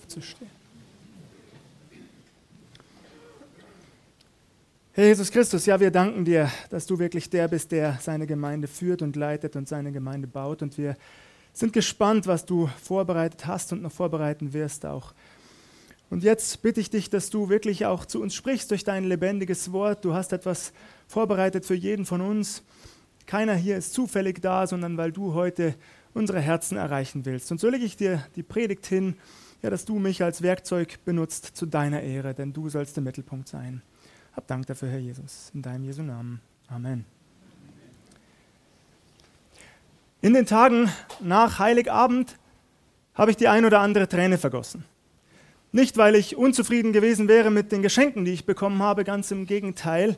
aufzustehen. Herr Jesus Christus, ja, wir danken dir, dass du wirklich der bist, der seine Gemeinde führt und leitet und seine Gemeinde baut. Und wir sind gespannt, was du vorbereitet hast und noch vorbereiten wirst auch. Und jetzt bitte ich dich, dass du wirklich auch zu uns sprichst durch dein lebendiges Wort. Du hast etwas vorbereitet für jeden von uns. Keiner hier ist zufällig da, sondern weil du heute unsere Herzen erreichen willst. Und so lege ich dir die Predigt hin, ja, dass du mich als Werkzeug benutzt zu deiner Ehre, denn du sollst der Mittelpunkt sein. Hab Dank dafür, Herr Jesus. In deinem Jesu Namen. Amen. In den Tagen nach Heiligabend habe ich die ein oder andere Träne vergossen. Nicht, weil ich unzufrieden gewesen wäre mit den Geschenken, die ich bekommen habe, ganz im Gegenteil,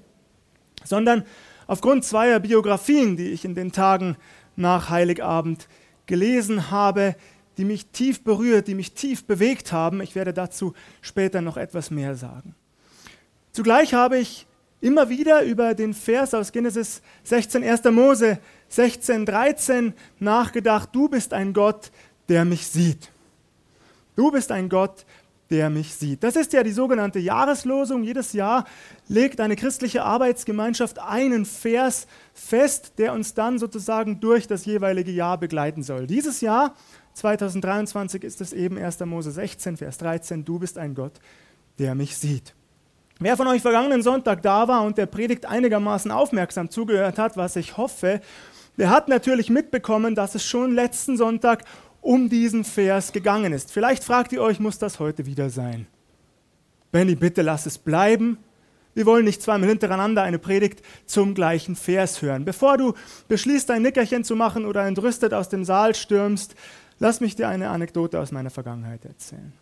sondern aufgrund zweier Biografien, die ich in den Tagen nach Heiligabend gelesen habe, die mich tief berührt, die mich tief bewegt haben. Ich werde dazu später noch etwas mehr sagen. Zugleich habe ich immer wieder über den Vers aus Genesis 16, 1. Mose 16, 13 nachgedacht. Du bist ein Gott, der mich sieht. Du bist ein Gott, der mich sieht. Das ist ja die sogenannte Jahreslosung. Jedes Jahr legt eine christliche Arbeitsgemeinschaft einen Vers fest, der uns dann sozusagen durch das jeweilige Jahr begleiten soll. Dieses Jahr, 2023, ist es eben 1. Mose 16, Vers 13. Du bist ein Gott, der mich sieht. Wer von euch vergangenen Sonntag da war und der Predigt einigermaßen aufmerksam zugehört hat, was ich hoffe, der hat natürlich mitbekommen, dass es schon letzten Sonntag um diesen Vers gegangen ist. Vielleicht fragt ihr euch, muss das heute wieder sein? Benny, bitte lass es bleiben. Wir wollen nicht zweimal hintereinander eine Predigt zum gleichen Vers hören. Bevor du beschließt, ein Nickerchen zu machen oder entrüstet aus dem Saal stürmst, lass mich dir eine Anekdote aus meiner Vergangenheit erzählen.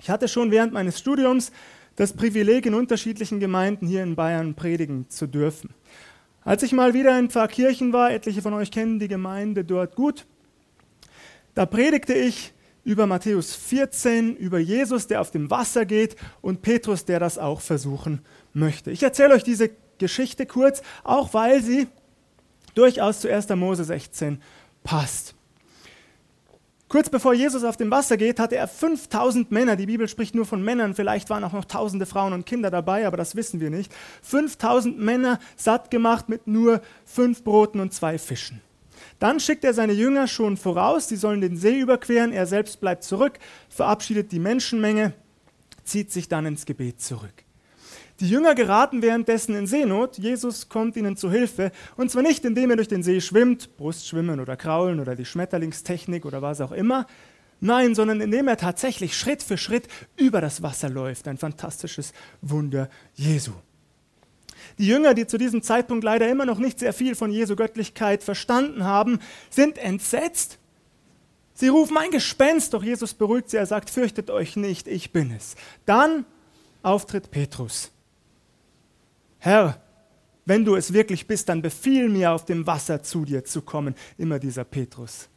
Ich hatte schon während meines Studiums das Privileg, in unterschiedlichen Gemeinden hier in Bayern predigen zu dürfen. Als ich mal wieder in Pfarrkirchen war, etliche von euch kennen die Gemeinde dort gut, da predigte ich über Matthäus 14, über Jesus, der auf dem Wasser geht und Petrus, der das auch versuchen möchte. Ich erzähle euch diese Geschichte kurz, auch weil sie durchaus zu 1. Mose 16 passt. Kurz bevor Jesus auf dem Wasser geht, hatte er 5000 Männer. Die Bibel spricht nur von Männern. Vielleicht waren auch noch tausende Frauen und Kinder dabei, aber das wissen wir nicht. 5000 Männer satt gemacht mit nur fünf Broten und zwei Fischen. Dann schickt er seine Jünger schon voraus. Sie sollen den See überqueren. Er selbst bleibt zurück, verabschiedet die Menschenmenge, zieht sich dann ins Gebet zurück. Die Jünger geraten währenddessen in Seenot. Jesus kommt ihnen zu Hilfe. Und zwar nicht, indem er durch den See schwimmt, Brustschwimmen oder Kraulen oder die Schmetterlingstechnik oder was auch immer. Nein, sondern indem er tatsächlich Schritt für Schritt über das Wasser läuft. Ein fantastisches Wunder Jesu. Die Jünger, die zu diesem Zeitpunkt leider immer noch nicht sehr viel von Jesu Göttlichkeit verstanden haben, sind entsetzt. Sie rufen ein Gespenst, doch Jesus beruhigt sie. Er sagt, fürchtet euch nicht, ich bin es. Dann auftritt Petrus. Herr, wenn du es wirklich bist, dann befiehl mir, auf dem Wasser zu dir zu kommen. Immer dieser Petrus.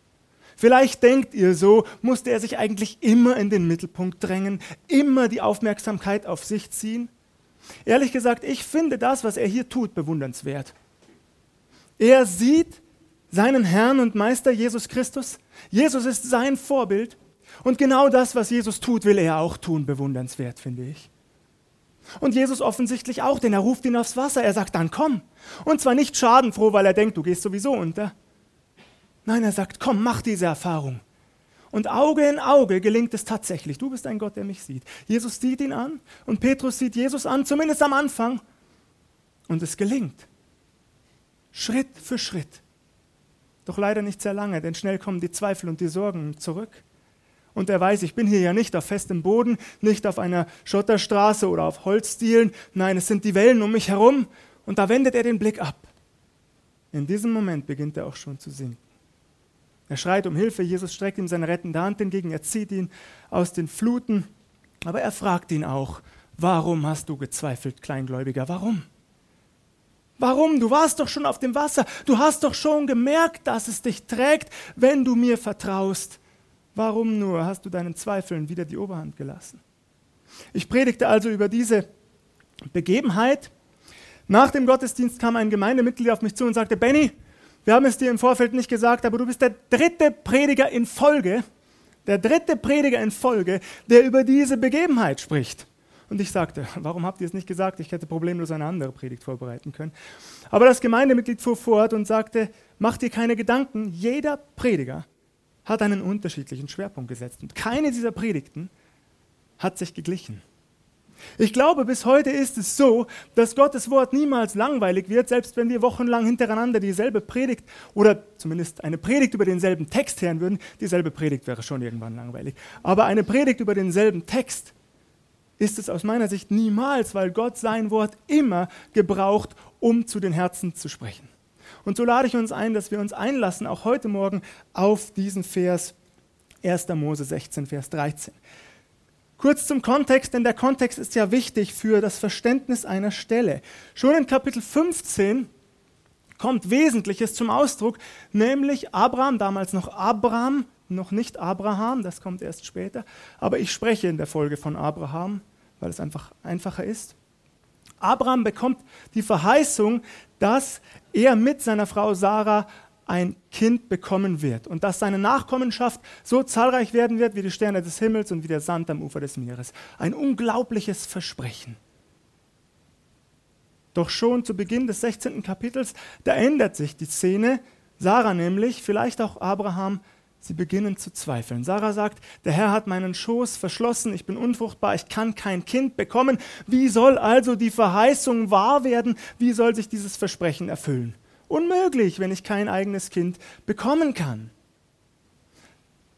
Vielleicht denkt ihr so, musste er sich eigentlich immer in den Mittelpunkt drängen, immer die Aufmerksamkeit auf sich ziehen? Ehrlich gesagt, ich finde das, was er hier tut, bewundernswert. Er sieht seinen Herrn und Meister Jesus Christus. Jesus ist sein Vorbild. Und genau das, was Jesus tut, will er auch tun, bewundernswert, finde ich. Und Jesus offensichtlich auch, denn er ruft ihn aufs Wasser. Er sagt, dann komm. Und zwar nicht schadenfroh, weil er denkt, du gehst sowieso unter. Nein, er sagt, komm, mach diese Erfahrung. Und Auge in Auge gelingt es tatsächlich. Du bist ein Gott, der mich sieht. Jesus sieht ihn an und Petrus sieht Jesus an, zumindest am Anfang. Und es gelingt. Schritt für Schritt. Doch leider nicht sehr lange, denn schnell kommen die Zweifel und die Sorgen zurück. Und er weiß, ich bin hier ja nicht auf festem Boden, nicht auf einer Schotterstraße oder auf Holzdielen. Nein, es sind die Wellen um mich herum. Und da wendet er den Blick ab. In diesem Moment beginnt er auch schon zu sinken. Er schreit um Hilfe, Jesus streckt ihm seine rettende Hand entgegen, er zieht ihn aus den Fluten. Aber er fragt ihn auch, warum hast du gezweifelt, Kleingläubiger, warum? Warum? Du warst doch schon auf dem Wasser. Du hast doch schon gemerkt, dass es dich trägt, wenn du mir vertraust. Warum nur hast du deinen Zweifeln wieder die Oberhand gelassen? Ich predigte also über diese Begebenheit. Nach dem Gottesdienst kam ein Gemeindemitglied auf mich zu und sagte, Benny, wir haben es dir im Vorfeld nicht gesagt, aber du bist der dritte Prediger in Folge, Der dritte Prediger in Folge, der über diese Begebenheit spricht. Und ich sagte, warum habt ihr es nicht gesagt? Ich hätte problemlos eine andere Predigt vorbereiten können. Aber das Gemeindemitglied fuhr fort und sagte, macht dir keine Gedanken, jeder Prediger hat einen unterschiedlichen Schwerpunkt gesetzt. Und keine dieser Predigten hat sich geglichen. Ich glaube, bis heute ist es so, dass Gottes Wort niemals langweilig wird, selbst wenn wir wochenlang hintereinander dieselbe Predigt oder zumindest eine Predigt über denselben Text hören würden. Dieselbe Predigt wäre schon irgendwann langweilig. Aber eine Predigt über denselben Text ist es aus meiner Sicht niemals, weil Gott sein Wort immer gebraucht, um zu den Herzen zu sprechen. Und so lade ich uns ein, dass wir uns einlassen, auch heute Morgen, auf diesen Vers 1. Mose 16, Vers 13. Kurz zum Kontext, denn der Kontext ist ja wichtig für das Verständnis einer Stelle. Schon in Kapitel 15 kommt Wesentliches zum Ausdruck, nämlich Abraham, damals noch Abraham, noch nicht Abraham, das kommt erst später, aber ich spreche in der Folge von Abraham, weil es einfach einfacher ist. Abraham bekommt die Verheißung, dass er mit seiner Frau Sarah ein Kind bekommen wird und dass seine Nachkommenschaft so zahlreich werden wird wie die Sterne des Himmels und wie der Sand am Ufer des Meeres. Ein unglaubliches Versprechen. Doch schon zu Beginn des 16. Kapitels, da ändert sich die Szene. Sarah nämlich, vielleicht auch Abraham, sie beginnen zu zweifeln. Sarah sagt, der Herr hat meinen Schoß verschlossen, ich bin unfruchtbar, ich kann kein Kind bekommen. Wie soll also die Verheißung wahr werden? Wie soll sich dieses Versprechen erfüllen? Unmöglich, wenn ich kein eigenes Kind bekommen kann.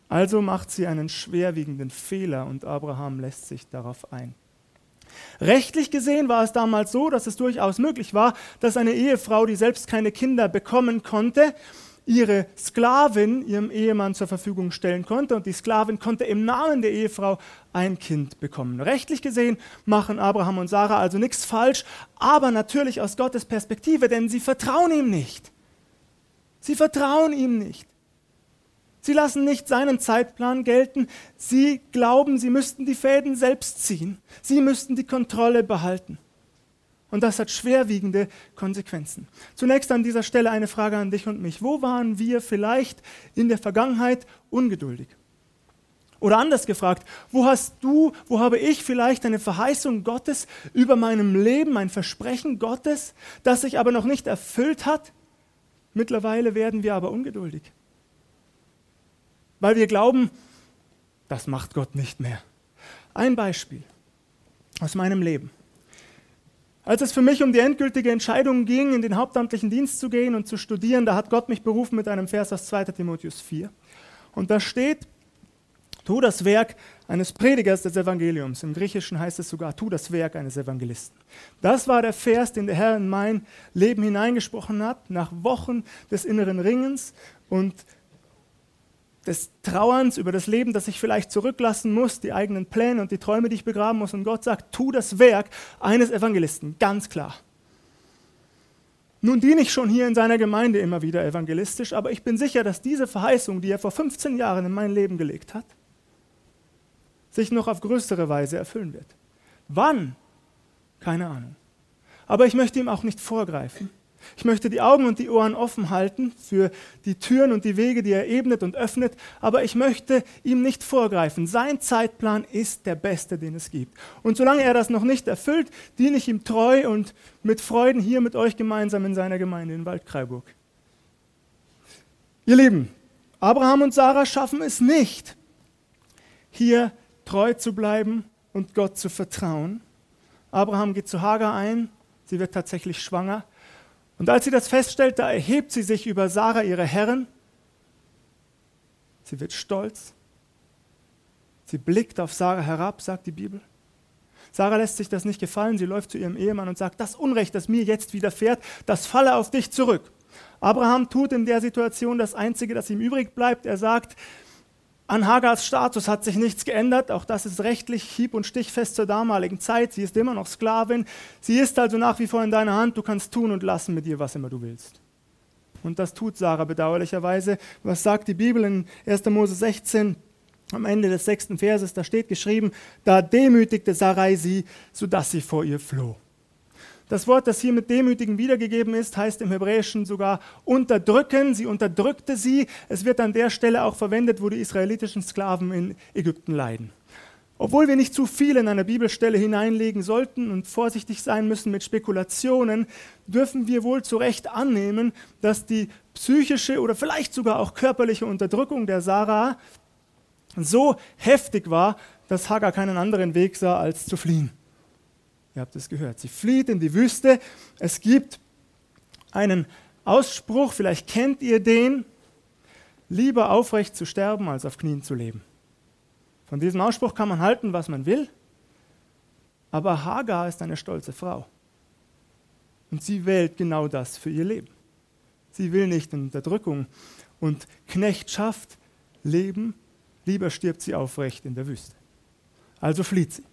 Also macht sie einen schwerwiegenden Fehler und Abraham lässt sich darauf ein. Rechtlich gesehen war es damals so, dass es durchaus möglich war, dass eine Ehefrau, die selbst keine Kinder bekommen konnte, ihre Sklavin ihrem Ehemann zur Verfügung stellen konnte und die Sklavin konnte im Namen der Ehefrau ein Kind bekommen. Rechtlich gesehen machen Abraham und Sarah also nichts falsch, aber natürlich aus Gottes Perspektive, denn sie vertrauen ihm nicht. Sie vertrauen ihm nicht. Sie lassen nicht seinen Zeitplan gelten. Sie glauben, sie müssten die Fäden selbst ziehen. Sie müssten die Kontrolle behalten. Und das hat schwerwiegende Konsequenzen. Zunächst an dieser Stelle eine Frage an dich und mich. Wo waren wir vielleicht in der Vergangenheit ungeduldig? Oder anders gefragt, wo hast du, wo habe ich vielleicht eine Verheißung Gottes über meinem Leben, ein Versprechen Gottes, das sich aber noch nicht erfüllt hat? Mittlerweile werden wir aber ungeduldig. Weil wir glauben, das macht Gott nicht mehr. Ein Beispiel aus meinem Leben. Als es für mich um die endgültige Entscheidung ging, in den hauptamtlichen Dienst zu gehen und zu studieren, da hat Gott mich berufen mit einem Vers aus 2 Timotheus 4. Und da steht, tu das Werk eines Predigers des Evangeliums. Im Griechischen heißt es sogar, tu das Werk eines Evangelisten. Das war der Vers, den der Herr in mein Leben hineingesprochen hat, nach Wochen des inneren Ringens und des Trauerns über das Leben, das ich vielleicht zurücklassen muss, die eigenen Pläne und die Träume, die ich begraben muss. Und Gott sagt, tu das Werk eines Evangelisten, ganz klar. Nun diene ich schon hier in seiner Gemeinde immer wieder evangelistisch, aber ich bin sicher, dass diese Verheißung, die er vor 15 Jahren in mein Leben gelegt hat, sich noch auf größere Weise erfüllen wird. Wann? Keine Ahnung. Aber ich möchte ihm auch nicht vorgreifen. Ich möchte die Augen und die Ohren offen halten für die Türen und die Wege, die er ebnet und öffnet, aber ich möchte ihm nicht vorgreifen. Sein Zeitplan ist der beste, den es gibt. Und solange er das noch nicht erfüllt, diene ich ihm treu und mit Freuden hier mit euch gemeinsam in seiner Gemeinde in Waldkraiburg. Ihr Lieben, Abraham und Sarah schaffen es nicht, hier treu zu bleiben und Gott zu vertrauen. Abraham geht zu Hagar ein, sie wird tatsächlich schwanger. Und als sie das feststellt, da erhebt sie sich über Sarah, ihre Herrin. Sie wird stolz. Sie blickt auf Sarah herab, sagt die Bibel. Sarah lässt sich das nicht gefallen. Sie läuft zu ihrem Ehemann und sagt, das Unrecht, das mir jetzt widerfährt, das falle auf dich zurück. Abraham tut in der Situation das Einzige, das ihm übrig bleibt. Er sagt, an Hagars Status hat sich nichts geändert. Auch das ist rechtlich hieb- und stichfest zur damaligen Zeit. Sie ist immer noch Sklavin. Sie ist also nach wie vor in deiner Hand. Du kannst tun und lassen mit ihr, was immer du willst. Und das tut Sarah bedauerlicherweise. Was sagt die Bibel in 1. Mose 16? Am Ende des sechsten Verses, da steht geschrieben, da demütigte Sarai sie, sodass sie vor ihr floh. Das Wort, das hier mit demütigen wiedergegeben ist, heißt im Hebräischen sogar unterdrücken. Sie unterdrückte sie. Es wird an der Stelle auch verwendet, wo die israelitischen Sklaven in Ägypten leiden. Obwohl wir nicht zu viel in eine Bibelstelle hineinlegen sollten und vorsichtig sein müssen mit Spekulationen, dürfen wir wohl zu Recht annehmen, dass die psychische oder vielleicht sogar auch körperliche Unterdrückung der Sarah so heftig war, dass Hagar keinen anderen Weg sah, als zu fliehen. Ihr habt es gehört. Sie flieht in die Wüste. Es gibt einen Ausspruch, vielleicht kennt ihr den, lieber aufrecht zu sterben, als auf Knien zu leben. Von diesem Ausspruch kann man halten, was man will, aber Hagar ist eine stolze Frau. Und sie wählt genau das für ihr Leben. Sie will nicht in Unterdrückung und Knechtschaft leben, lieber stirbt sie aufrecht in der Wüste. Also flieht sie.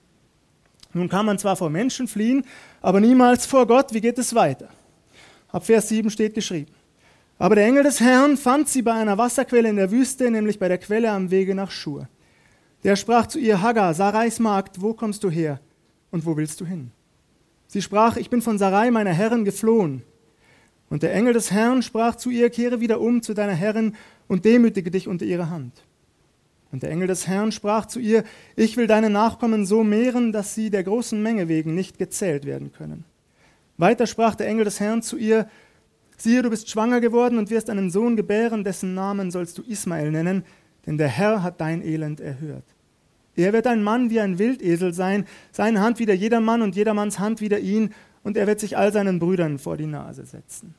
Nun kann man zwar vor Menschen fliehen, aber niemals vor Gott. Wie geht es weiter? Ab Vers 7 steht geschrieben. Aber der Engel des Herrn fand sie bei einer Wasserquelle in der Wüste, nämlich bei der Quelle am Wege nach Schur. Der sprach zu ihr, Hagar, Sarais Magd, wo kommst du her und wo willst du hin? Sie sprach, ich bin von Sarai, meiner Herrin, geflohen. Und der Engel des Herrn sprach zu ihr, kehre wieder um zu deiner Herrin und demütige dich unter ihre Hand. Und der Engel des Herrn sprach zu ihr, ich will deine Nachkommen so mehren, dass sie der großen Menge wegen nicht gezählt werden können. Weiter sprach der Engel des Herrn zu ihr, siehe, du bist schwanger geworden und wirst einen Sohn gebären, dessen Namen sollst du Ismael nennen, denn der Herr hat dein Elend erhört. Er wird ein Mann wie ein Wildesel sein, seine Hand wieder jedermann und jedermanns Hand wieder ihn, und er wird sich all seinen Brüdern vor die Nase setzen.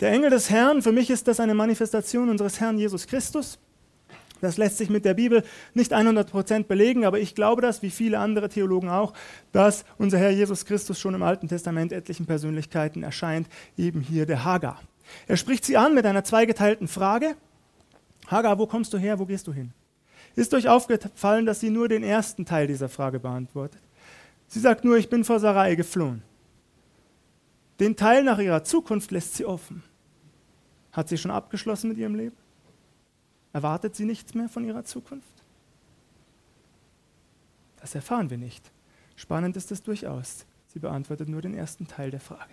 Der Engel des Herrn, für mich ist das eine Manifestation unseres Herrn Jesus Christus. Das lässt sich mit der Bibel nicht 100% belegen, aber ich glaube das, wie viele andere Theologen auch, dass unser Herr Jesus Christus schon im Alten Testament etlichen Persönlichkeiten erscheint, eben hier der Hagar. Er spricht sie an mit einer zweigeteilten Frage. Hagar, wo kommst du her, wo gehst du hin? Ist euch aufgefallen, dass sie nur den ersten Teil dieser Frage beantwortet? Sie sagt nur, ich bin vor Sarai geflohen. Den Teil nach ihrer Zukunft lässt sie offen. Hat sie schon abgeschlossen mit ihrem Leben? Erwartet sie nichts mehr von ihrer Zukunft? Das erfahren wir nicht. Spannend ist es durchaus. Sie beantwortet nur den ersten Teil der Frage.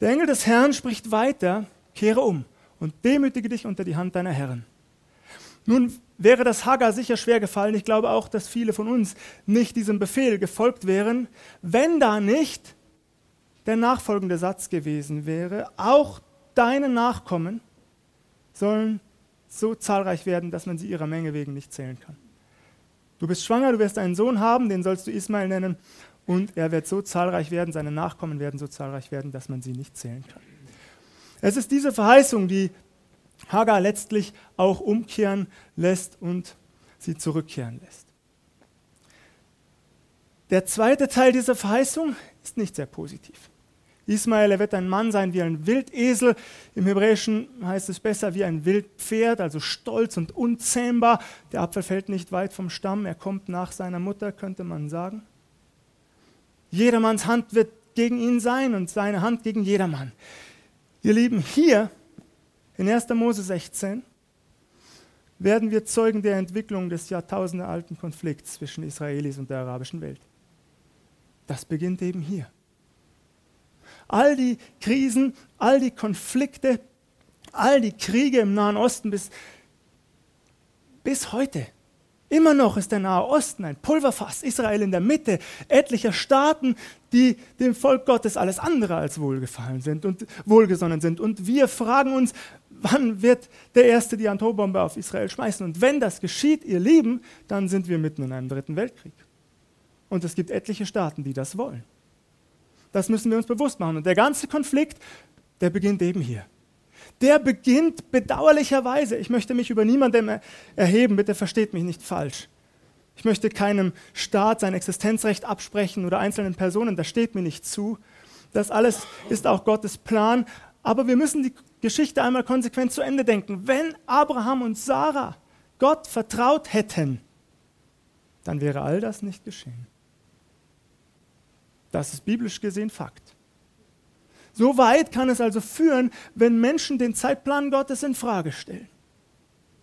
Der Engel des Herrn spricht weiter, kehre um und demütige dich unter die Hand deiner Herren. Nun wäre das Hagar sicher schwer gefallen. Ich glaube auch, dass viele von uns nicht diesem Befehl gefolgt wären, wenn da nicht der nachfolgende Satz gewesen wäre. Auch deine Nachkommen sollen so zahlreich werden, dass man sie ihrer Menge wegen nicht zählen kann. Du bist schwanger, du wirst einen Sohn haben, den sollst du Ismael nennen, und er wird so zahlreich werden, seine Nachkommen werden so zahlreich werden, dass man sie nicht zählen kann. Es ist diese Verheißung, die Hagar letztlich auch umkehren lässt und sie zurückkehren lässt. Der zweite Teil dieser Verheißung ist nicht sehr positiv. Ismael, er wird ein Mann sein wie ein Wildesel. Im Hebräischen heißt es besser wie ein Wildpferd, also stolz und unzähmbar. Der Apfel fällt nicht weit vom Stamm, er kommt nach seiner Mutter, könnte man sagen. Jedermanns Hand wird gegen ihn sein und seine Hand gegen jedermann. Ihr Lieben, hier in 1. Mose 16 werden wir Zeugen der Entwicklung des jahrtausendealten Konflikts zwischen Israelis und der arabischen Welt. Das beginnt eben hier. All die Krisen, all die Konflikte, all die Kriege im Nahen Osten bis, bis heute. Immer noch ist der Nahe Osten ein Pulverfass, Israel in der Mitte, etlicher Staaten, die dem Volk Gottes alles andere als wohlgefallen sind und wohlgesonnen sind. Und wir fragen uns, wann wird der Erste die Atombombe auf Israel schmeißen? Und wenn das geschieht, ihr Lieben, dann sind wir mitten in einem dritten Weltkrieg. Und es gibt etliche Staaten, die das wollen. Das müssen wir uns bewusst machen. Und der ganze Konflikt, der beginnt eben hier. Der beginnt bedauerlicherweise. Ich möchte mich über niemandem erheben, bitte versteht mich nicht falsch. Ich möchte keinem Staat sein Existenzrecht absprechen oder einzelnen Personen, das steht mir nicht zu. Das alles ist auch Gottes Plan. Aber wir müssen die Geschichte einmal konsequent zu Ende denken. Wenn Abraham und Sarah Gott vertraut hätten, dann wäre all das nicht geschehen. Das ist biblisch gesehen Fakt. So weit kann es also führen, wenn Menschen den Zeitplan Gottes in Frage stellen.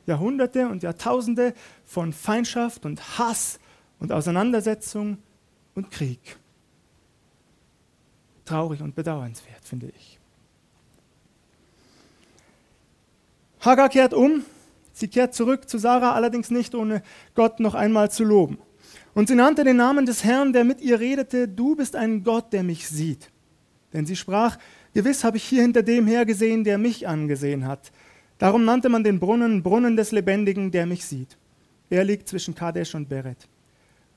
Jahrhunderte und Jahrtausende von Feindschaft und Hass und Auseinandersetzung und Krieg. traurig und bedauernswert, finde ich. Hagar kehrt um, sie kehrt zurück zu Sarah, allerdings nicht ohne Gott noch einmal zu loben. Und sie nannte den Namen des Herrn, der mit ihr redete, du bist ein Gott, der mich sieht. Denn sie sprach, gewiss habe ich hier hinter dem hergesehen, der mich angesehen hat. Darum nannte man den Brunnen Brunnen des Lebendigen, der mich sieht. Er liegt zwischen Kadesh und Beret.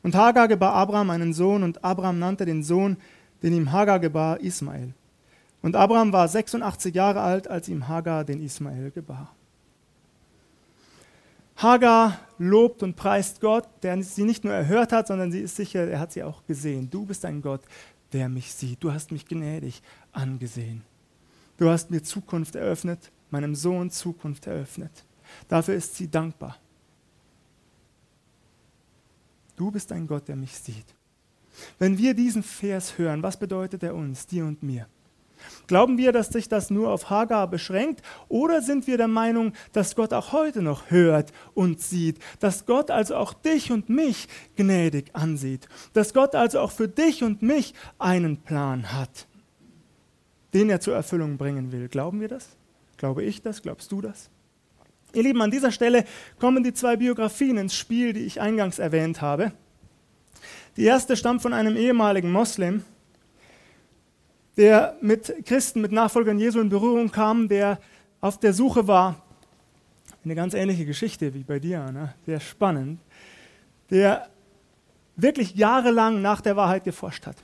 Und Hagar gebar Abraham einen Sohn, und Abraham nannte den Sohn, den ihm Hagar gebar, Ismael. Und Abraham war 86 Jahre alt, als ihm Hagar den Ismael gebar. Hagar lobt und preist Gott, der sie nicht nur erhört hat, sondern sie ist sicher, er hat sie auch gesehen. Du bist ein Gott, der mich sieht. Du hast mich gnädig angesehen. Du hast mir Zukunft eröffnet, meinem Sohn Zukunft eröffnet. Dafür ist sie dankbar. Du bist ein Gott, der mich sieht. Wenn wir diesen Vers hören, was bedeutet er uns, dir und mir? Glauben wir, dass sich das nur auf Hagar beschränkt oder sind wir der Meinung, dass Gott auch heute noch hört und sieht, dass Gott also auch dich und mich gnädig ansieht, dass Gott also auch für dich und mich einen Plan hat, den er zur Erfüllung bringen will? Glauben wir das? Glaube ich das? Glaubst du das? Ihr Lieben, an dieser Stelle kommen die zwei Biografien ins Spiel, die ich eingangs erwähnt habe. Die erste stammt von einem ehemaligen Moslem, der mit Christen, mit Nachfolgern Jesu in Berührung kam, der auf der Suche war. Eine ganz ähnliche Geschichte wie bei dir, ne? sehr spannend. Der wirklich jahrelang nach der Wahrheit geforscht hat.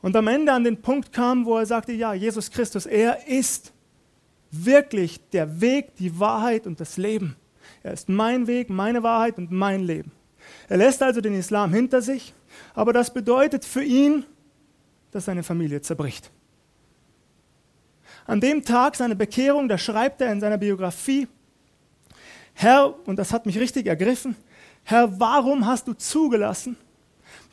Und am Ende an den Punkt kam, wo er sagte, ja, Jesus Christus, er ist wirklich der Weg, die Wahrheit und das Leben. Er ist mein Weg, meine Wahrheit und mein Leben. Er lässt also den Islam hinter sich, aber das bedeutet für ihn, dass seine Familie zerbricht. An dem Tag seiner Bekehrung, da schreibt er in seiner Biografie, Herr, und das hat mich richtig ergriffen, Herr, warum hast du zugelassen,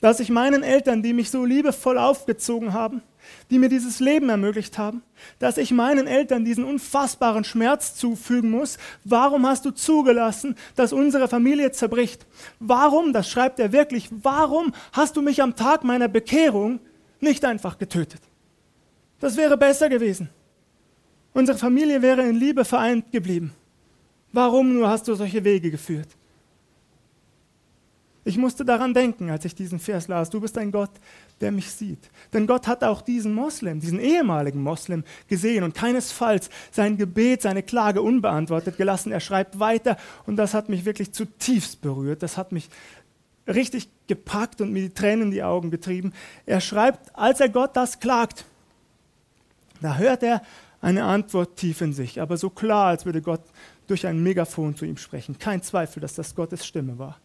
dass ich meinen Eltern, die mich so liebevoll aufgezogen haben, die mir dieses Leben ermöglicht haben, dass ich meinen Eltern diesen unfassbaren Schmerz zufügen muss. Warum hast du zugelassen, dass unsere Familie zerbricht? Warum, das schreibt er wirklich, warum hast du mich am Tag meiner Bekehrung nicht einfach getötet? Das wäre besser gewesen. Unsere Familie wäre in Liebe vereint geblieben. Warum nur hast du solche Wege geführt? Ich musste daran denken, als ich diesen Vers las. Du bist ein Gott, der mich sieht. Denn Gott hat auch diesen Moslem, diesen ehemaligen Moslem gesehen und keinesfalls sein Gebet, seine Klage unbeantwortet gelassen. Er schreibt weiter und das hat mich wirklich zutiefst berührt. Das hat mich richtig gepackt und mir die Tränen in die Augen getrieben. Er schreibt, als er Gott das klagt, da hört er eine Antwort tief in sich, aber so klar, als würde Gott durch ein Megafon zu ihm sprechen. Kein Zweifel, dass das Gottes Stimme war.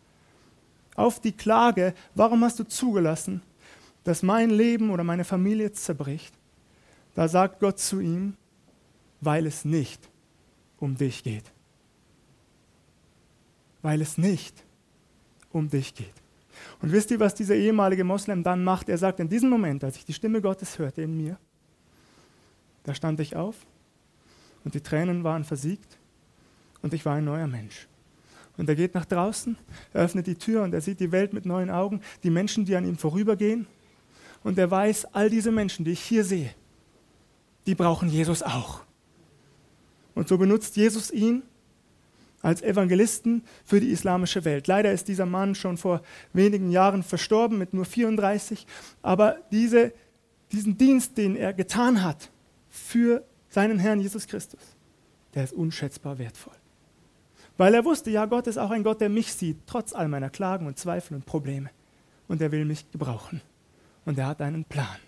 Auf die Klage, warum hast du zugelassen, dass mein Leben oder meine Familie zerbricht, da sagt Gott zu ihm, weil es nicht um dich geht. Weil es nicht um dich geht. Und wisst ihr, was dieser ehemalige Moslem dann macht? Er sagt, in diesem Moment, als ich die Stimme Gottes hörte in mir, da stand ich auf und die Tränen waren versiegt und ich war ein neuer Mensch. Und er geht nach draußen, er öffnet die Tür und er sieht die Welt mit neuen Augen, die Menschen, die an ihm vorübergehen und er weiß, all diese Menschen, die ich hier sehe, die brauchen Jesus auch. Und so benutzt Jesus ihn als Evangelisten für die islamische Welt. Leider ist dieser Mann schon vor wenigen Jahren verstorben mit nur 34, aber diese, diesen Dienst, den er getan hat für seinen Herrn Jesus Christus, der ist unschätzbar wertvoll. Weil er wusste, ja, Gott ist auch ein Gott, der mich sieht, trotz all meiner Klagen und Zweifel und Probleme. Und er will mich gebrauchen und er hat einen Plan.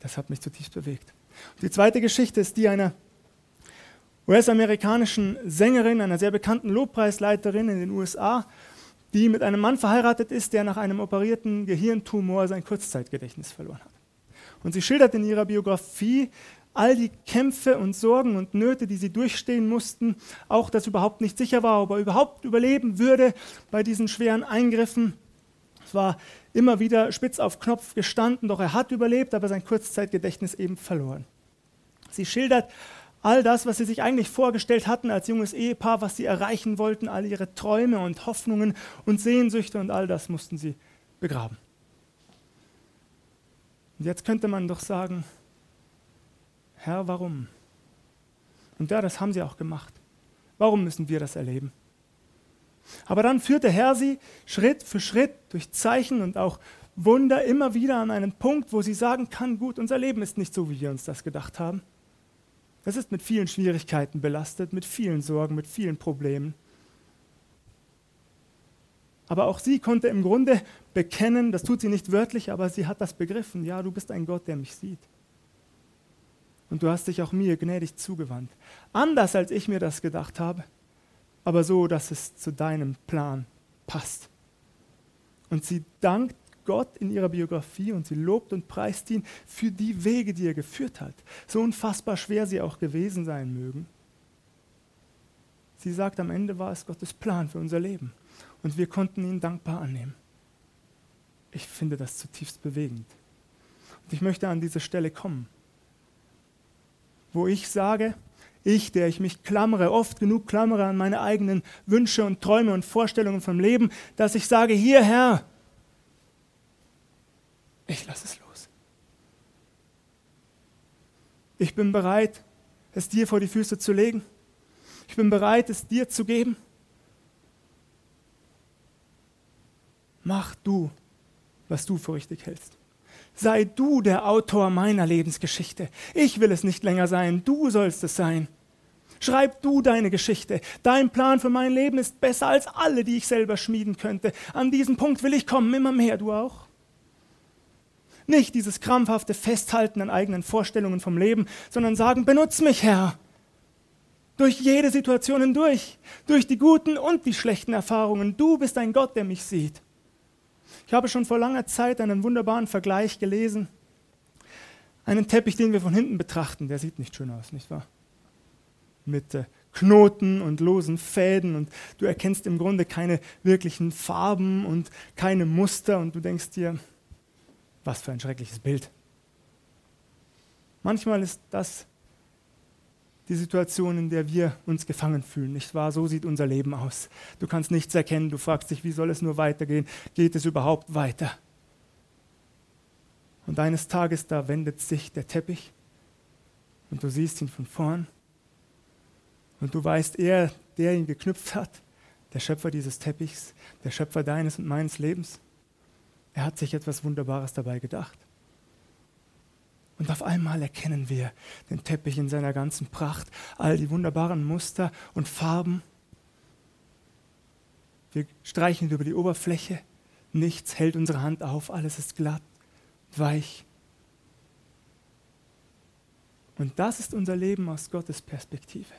Das hat mich zutiefst bewegt. Und die zweite Geschichte ist die einer US-amerikanischen Sängerin, einer sehr bekannten Lobpreisleiterin in den USA, die mit einem Mann verheiratet ist, der nach einem operierten Gehirntumor sein Kurzzeitgedächtnis verloren hat. Und sie schildert in ihrer Biografie all die Kämpfe und Sorgen und Nöte, die sie durchstehen mussten, auch dass überhaupt nicht sicher war, ob er überhaupt überleben würde bei diesen schweren Eingriffen. Es war immer wieder spitz auf Knopf gestanden, doch er hat überlebt, aber sein Kurzzeitgedächtnis eben verloren. Sie schildert all das, was sie sich eigentlich vorgestellt hatten als junges Ehepaar, was sie erreichen wollten, all ihre Träume und Hoffnungen und Sehnsüchte und all das mussten sie begraben. Und jetzt könnte man doch sagen, Herr, warum? Und ja, das haben sie auch gemacht. Warum müssen wir das erleben? Aber dann führt der Herr sie Schritt für Schritt durch Zeichen und auch Wunder immer wieder an einen Punkt, wo sie sagen kann, gut, unser Leben ist nicht so, wie wir uns das gedacht haben. Es ist mit vielen Schwierigkeiten belastet, mit vielen Sorgen, mit vielen Problemen. Aber auch sie konnte im Grunde bekennen, das tut sie nicht wörtlich, aber sie hat das begriffen, ja, du bist ein Gott, der mich sieht. Und du hast dich auch mir gnädig zugewandt. Anders als ich mir das gedacht habe, aber so, dass es zu deinem Plan passt. Und sie dankt Gott in ihrer Biografie und sie lobt und preist ihn für die Wege, die er geführt hat, so unfassbar schwer sie auch gewesen sein mögen. Sie sagt, am Ende war es Gottes Plan für unser Leben und wir konnten ihn dankbar annehmen. Ich finde das zutiefst bewegend. Und ich möchte an diese Stelle kommen, wo ich sage, ich, der ich mich klammere, oft genug klammere an meine eigenen Wünsche und Träume und Vorstellungen vom Leben, dass ich sage, hier Herr, ich lasse es los. Ich bin bereit, es dir vor die Füße zu legen. Ich bin bereit, es dir zu geben. Mach du, was du für richtig hältst. Sei du der Autor meiner Lebensgeschichte. Ich will es nicht länger sein, du sollst es sein. Schreib du deine Geschichte. Dein Plan für mein Leben ist besser als alle, die ich selber schmieden könnte. An diesen Punkt will ich kommen, immer mehr, du auch. Nicht dieses krampfhafte Festhalten an eigenen Vorstellungen vom Leben, sondern sagen, benutz mich, Herr. Durch jede Situation hindurch, durch die guten und die schlechten Erfahrungen. Du bist ein Gott, der mich sieht. Ich habe schon vor langer Zeit einen wunderbaren Vergleich gelesen. Einen Teppich, den wir von hinten betrachten, der sieht nicht schön aus, nicht wahr? Mit äh, Knoten und losen Fäden und du erkennst im Grunde keine wirklichen Farben und keine Muster und du denkst dir, was für ein schreckliches Bild. Manchmal ist das die Situation, in der wir uns gefangen fühlen, nicht wahr? So sieht unser Leben aus. Du kannst nichts erkennen, du fragst dich, wie soll es nur weitergehen? Geht es überhaupt weiter? Und eines Tages, da wendet sich der Teppich und du siehst ihn von vorn und du weißt, er, der ihn geknüpft hat, der Schöpfer dieses Teppichs, der Schöpfer deines und meines Lebens, er hat sich etwas Wunderbares dabei gedacht. Und auf einmal erkennen wir den Teppich in seiner ganzen Pracht, all die wunderbaren Muster und Farben. Wir streichen über die Oberfläche, nichts hält unsere Hand auf, alles ist glatt, weich. Und das ist unser Leben aus Gottes Perspektive.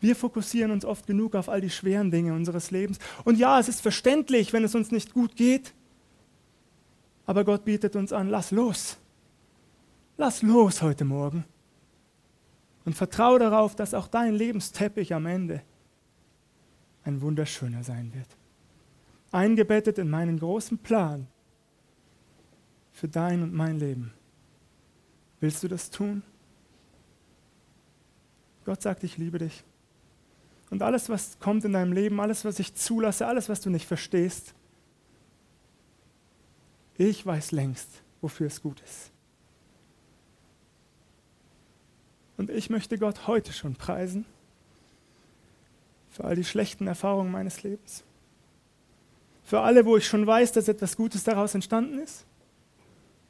Wir fokussieren uns oft genug auf all die schweren Dinge unseres Lebens. Und ja, es ist verständlich, wenn es uns nicht gut geht. Aber Gott bietet uns an, lass los. Lass los heute Morgen. Und vertraue darauf, dass auch dein Lebensteppich am Ende ein wunderschöner sein wird. Eingebettet in meinen großen Plan für dein und mein Leben. Willst du das tun? Gott sagt, ich liebe dich. Und alles, was kommt in deinem Leben, alles, was ich zulasse, alles, was du nicht verstehst, ich weiß längst, wofür es gut ist. Und ich möchte Gott heute schon preisen für all die schlechten Erfahrungen meines Lebens. Für alle, wo ich schon weiß, dass etwas Gutes daraus entstanden ist.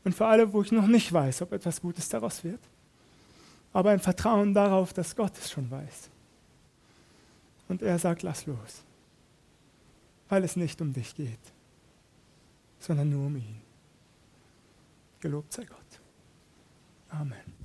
Und für alle, wo ich noch nicht weiß, ob etwas Gutes daraus wird. Aber im Vertrauen darauf, dass Gott es schon weiß. Und er sagt, lass los. Weil es nicht um dich geht sondern nur um ihn. Gelobt sei Gott. Amen.